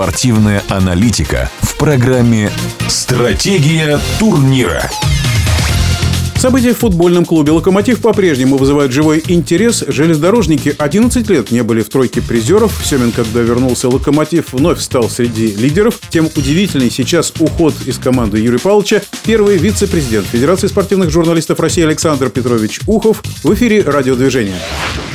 Спортивная аналитика в программе «Стратегия турнира». События в футбольном клубе «Локомотив» по-прежнему вызывают живой интерес. Железнодорожники 11 лет не были в тройке призеров. Семен, когда вернулся «Локомотив», вновь стал среди лидеров. Тем удивительней сейчас уход из команды Юрия Павловича. Первый вице-президент Федерации спортивных журналистов России Александр Петрович Ухов в эфире радиодвижения.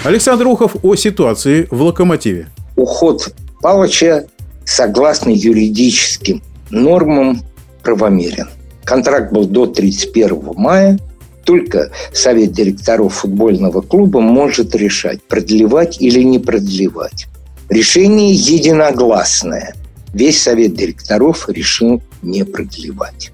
Александр Ухов о ситуации в «Локомотиве». Уход Павловича согласно юридическим нормам правомерен. Контракт был до 31 мая только совет директоров футбольного клуба может решать, продлевать или не продлевать. Решение единогласное. Весь совет директоров решил не продлевать.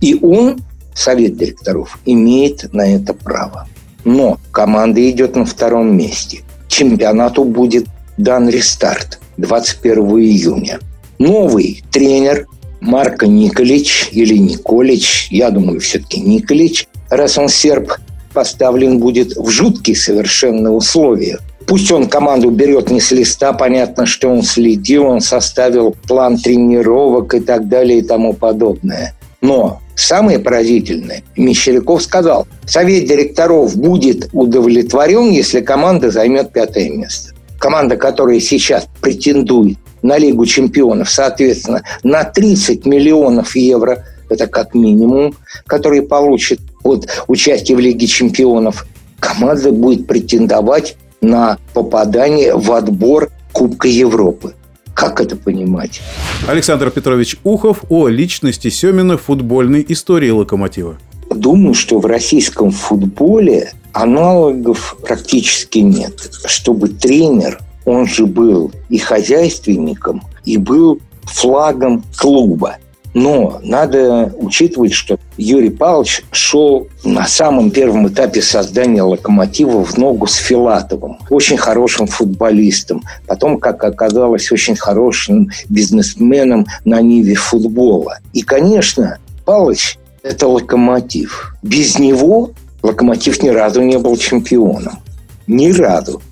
И он, совет директоров, имеет на это право. Но команда идет на втором месте. Чемпионату будет дан рестарт 21 июня. Новый тренер Марко Николич или Николич, я думаю, все-таки Николич, раз он серб, поставлен будет в жуткие совершенно условия. Пусть он команду берет не с листа, понятно, что он следил, он составил план тренировок и так далее и тому подобное. Но самое поразительное, Мещеряков сказал, совет директоров будет удовлетворен, если команда займет пятое место. Команда, которая сейчас претендует на Лигу чемпионов, соответственно, на 30 миллионов евро, это как минимум, который получит от участия в Лиге чемпионов, команда будет претендовать на попадание в отбор Кубка Европы. Как это понимать? Александр Петрович Ухов о личности Семина в футбольной истории «Локомотива». Думаю, что в российском футболе аналогов практически нет. Чтобы тренер, он же был и хозяйственником, и был флагом клуба. Но надо учитывать, что Юрий Павлович шел на самом первом этапе создания «Локомотива» в ногу с Филатовым, очень хорошим футболистом. Потом, как оказалось, очень хорошим бизнесменом на ниве футбола. И, конечно, Павлович – это «Локомотив». Без него «Локомотив» ни разу не был чемпионом. Ни разу.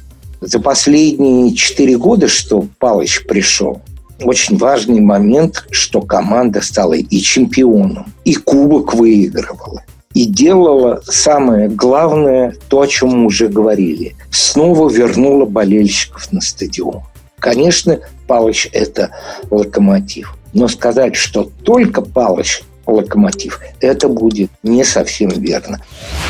За последние четыре года, что Павлович пришел, очень важный момент, что команда стала и чемпионом, и кубок выигрывала. И делала самое главное, то, о чем мы уже говорили. Снова вернула болельщиков на стадион. Конечно, Палыч – это локомотив. Но сказать, что только Палыч локомотив. Это будет не совсем верно.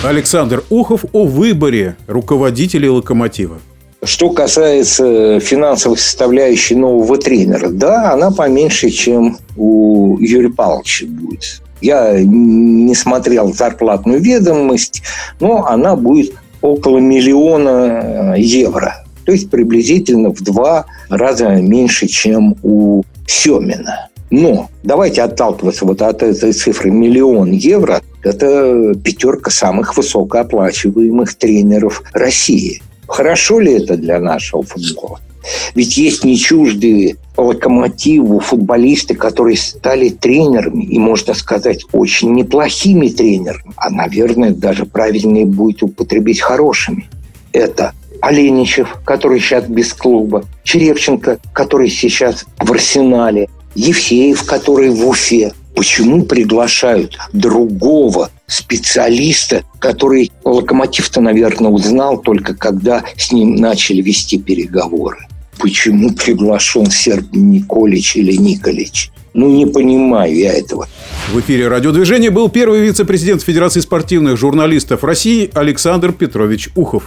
Александр Ухов о выборе руководителей локомотива. Что касается финансовой составляющей нового тренера, да, она поменьше, чем у Юрия Павловича будет. Я не смотрел зарплатную ведомость, но она будет около миллиона э, евро. То есть приблизительно в два раза меньше, чем у Семина. Но давайте отталкиваться вот от этой цифры миллион евро. Это пятерка самых высокооплачиваемых тренеров России. Хорошо ли это для нашего футбола? Ведь есть не чуждые локомотиву футболисты, которые стали тренерами, и, можно сказать, очень неплохими тренерами, а, наверное, даже правильнее будет употребить хорошими. Это Оленичев, который сейчас без клуба, Черевченко, который сейчас в Арсенале, Евсеев, который в Уфе. Почему приглашают другого специалиста, который Локомотив-то, наверное, узнал только когда с ним начали вести переговоры? Почему приглашен Серб Николич или Николич? Ну, не понимаю я этого. В эфире радиодвижения был первый вице-президент Федерации спортивных журналистов России Александр Петрович Ухов.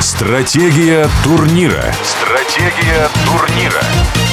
Стратегия турнира. Стратегия турнира.